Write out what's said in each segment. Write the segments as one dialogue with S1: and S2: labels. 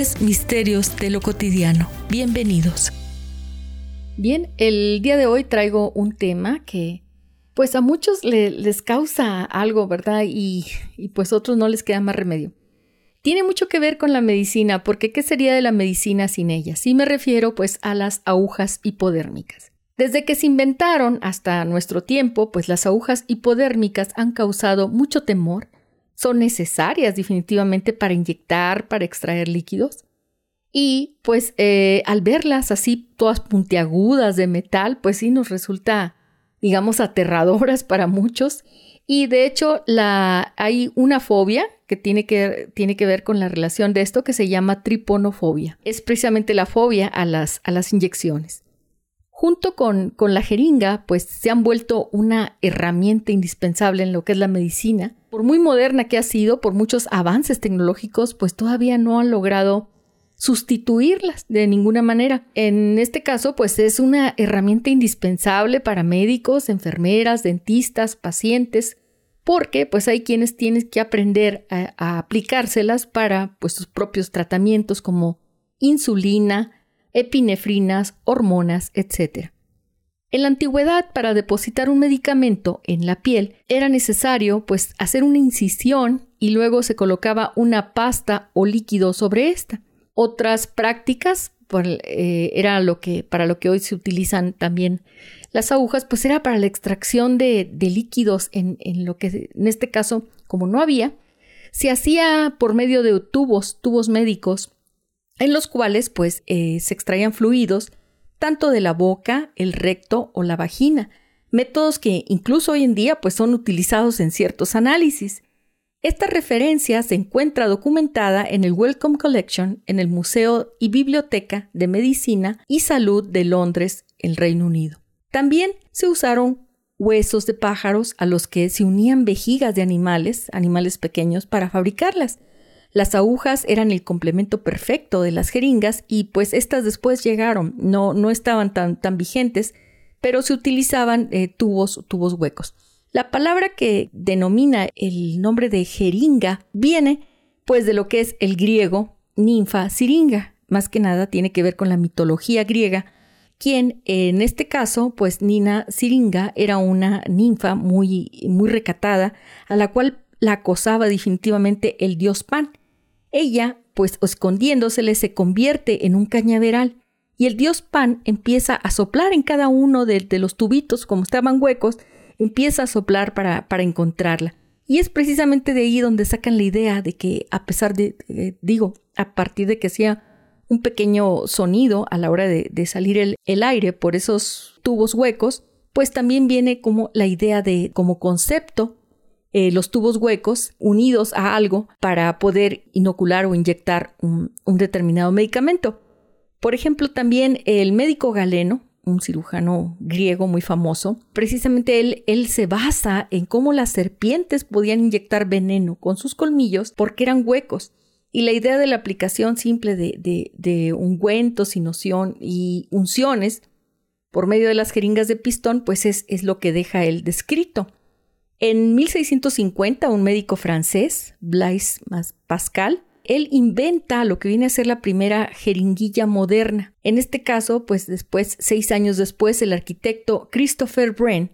S1: Misterios de lo Cotidiano. Bienvenidos.
S2: Bien, el día de hoy traigo un tema que pues a muchos les causa algo, ¿verdad? Y, y pues otros no les queda más remedio. Tiene mucho que ver con la medicina, porque ¿qué sería de la medicina sin ella? Sí me refiero pues a las agujas hipodérmicas. Desde que se inventaron hasta nuestro tiempo, pues las agujas hipodérmicas han causado mucho temor, son necesarias definitivamente para inyectar, para extraer líquidos. Y pues eh, al verlas así todas puntiagudas de metal, pues sí nos resulta, digamos, aterradoras para muchos. Y de hecho la, hay una fobia que tiene, que tiene que ver con la relación de esto que se llama triponofobia. Es precisamente la fobia a las, a las inyecciones junto con, con, la jeringa, pues se han vuelto una herramienta indispensable en lo que es la medicina. Por muy moderna que ha sido, por muchos avances tecnológicos, pues todavía no han logrado sustituirlas de ninguna manera. En este caso, pues es una herramienta indispensable para médicos, enfermeras, dentistas, pacientes, porque pues hay quienes tienen que aprender a, aplicárselas para pues sus propios tratamientos como insulina, epinefrinas, hormonas, etc. En la antigüedad, para depositar un medicamento en la piel, era necesario pues hacer una incisión y luego se colocaba una pasta o líquido sobre esta. Otras prácticas eh, era lo que para lo que hoy se utilizan también las agujas, pues era para la extracción de, líquidos en, lo que en este caso, como no había, se hacía por medio de tubos, tubos médicos en los cuales pues eh, se extraían fluidos tanto de la boca, el recto o la vagina, métodos que incluso hoy en día pues son utilizados en ciertos análisis. Esta referencia se encuentra documentada en el Wellcome Collection en el Museo y Biblioteca de Medicina y Salud de Londres, el Reino Unido. También se usaron huesos de pájaros a los que se unían vejigas de animales, animales pequeños, para fabricarlas. Las agujas eran el complemento perfecto de las jeringas y pues estas después llegaron, no, no estaban tan, tan vigentes, pero se utilizaban eh, tubos, tubos huecos. La palabra que denomina el nombre de jeringa viene pues de lo que es el griego ninfa siringa. Más que nada tiene que ver con la mitología griega, quien en este caso, pues Nina Siringa era una ninfa muy, muy recatada, a la cual la acosaba definitivamente el dios Pan. Ella, pues escondiéndosele, se convierte en un cañaveral y el dios Pan empieza a soplar en cada uno de, los tubitos, como estaban huecos, empieza a soplar para, para, encontrarla. Y es precisamente de ahí donde sacan la idea de que a pesar de, eh, digo, a partir de que sea un pequeño sonido a la hora de, de salir el, el aire por esos tubos huecos, pues también viene como la idea de, como concepto, eh, los tubos huecos unidos a algo para poder inocular o inyectar un, determinado medicamento. Por ejemplo, también el médico galeno, un cirujano griego muy famoso, precisamente él, él se basa en cómo las serpientes podían inyectar veneno con sus colmillos porque eran huecos. Y la idea de la aplicación simple de, de, de ungüentos y, noción, y unciones por medio de las jeringas de pistón, pues es, es lo que deja él descrito. En 1650, un médico francés, Blaise Pascal, él inventa lo que viene a ser la primera jeringuilla moderna. En este caso, pues después, seis años después, el arquitecto Christopher Wren,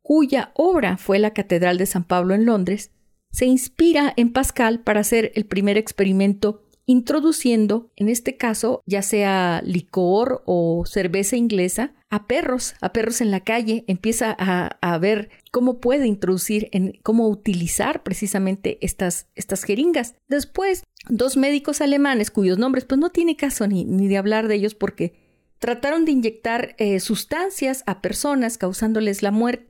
S2: cuya obra fue la Catedral de San Pablo en Londres, se inspira en Pascal para hacer el primer experimento introduciendo, en este caso, ya sea licor o cerveza inglesa, a perros, a perros en la calle, empieza a, ver cómo puede introducir, cómo utilizar precisamente estas, estas jeringas. Después, dos médicos alemanes cuyos nombres pues no tiene caso ni, ni de hablar de ellos porque trataron de inyectar eh, sustancias a personas causándoles la muerte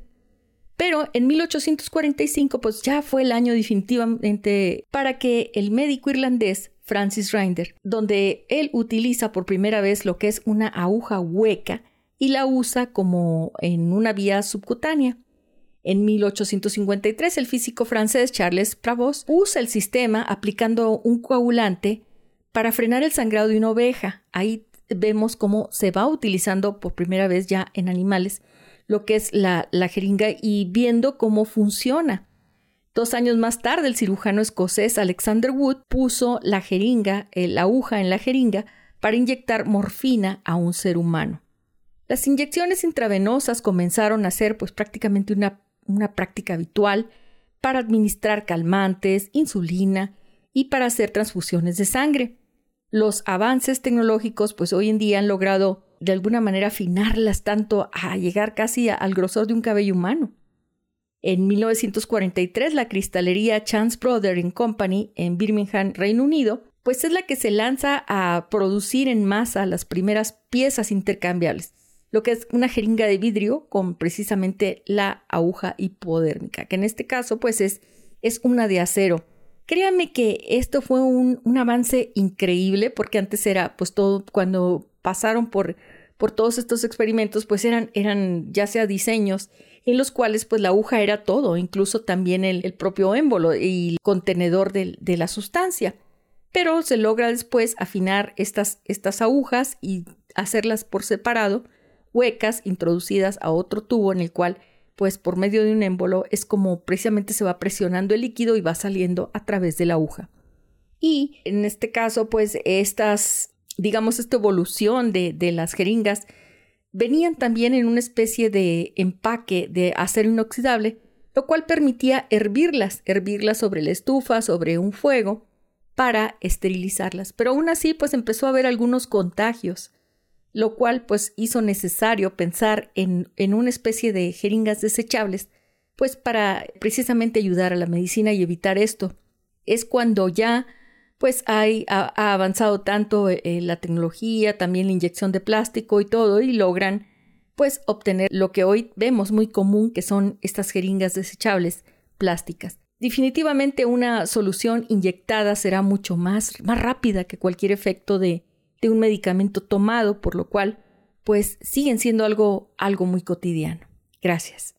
S2: Pero en 1845 pues ya fue el año definitivamente para que el médico irlandés Francis Rinder, donde él utiliza por primera vez lo que es una aguja hueca y la usa como en una vía subcutánea. En 1853 el físico francés Charles Pravos usa el sistema aplicando un coagulante para frenar el sangrado de una oveja. Ahí vemos cómo se va utilizando por primera vez ya en animales lo que es la, jeringa y viendo cómo funciona. Dos años más tarde, el cirujano escocés Alexander Wood puso la jeringa, la aguja en la jeringa, para inyectar morfina a un ser humano. Las inyecciones intravenosas comenzaron a ser pues prácticamente una, una práctica habitual para administrar calmantes, insulina y para hacer transfusiones de sangre. Los avances tecnológicos pues hoy en día han logrado de alguna manera afinarlas tanto a llegar casi al grosor de un cabello humano. En 1943, la cristalería Chance Brothers Company en Birmingham, Reino Unido, pues es la que se lanza a producir en masa las primeras piezas intercambiables, lo que es una jeringa de vidrio con precisamente la aguja hipodérmica, que en este caso pues es, es una de acero. Créanme que esto fue un, un avance increíble porque antes era pues todo cuando pasaron por, por todos estos experimentos, pues eran, eran ya sea diseños en los cuales pues la aguja era todo, incluso también el, propio émbolo y el contenedor de, la sustancia. Pero se logra después afinar estas, estas agujas y hacerlas por separado, huecas, introducidas a otro tubo en el cual pues por medio de un émbolo es como precisamente se va presionando el líquido y va saliendo a través de la aguja. Y en este caso, pues estas digamos, esta evolución de las jeringas, venían también en una especie de empaque de acero inoxidable, lo cual permitía hervirlas, hervirlas sobre la estufa, sobre un fuego, para esterilizarlas. Pero aún así, pues empezó a haber algunos contagios, lo cual pues hizo necesario pensar en, en una especie de jeringas desechables, pues para precisamente ayudar a la medicina y evitar esto. Es cuando ya pues hay, ha, avanzado tanto eh, la tecnología, también la inyección de plástico y todo, y logran pues obtener lo que hoy vemos muy común, que son estas jeringas desechables plásticas. Definitivamente una solución inyectada será mucho más, más rápida que cualquier efecto de, de un medicamento tomado, por lo cual pues siguen siendo algo, algo muy cotidiano. Gracias.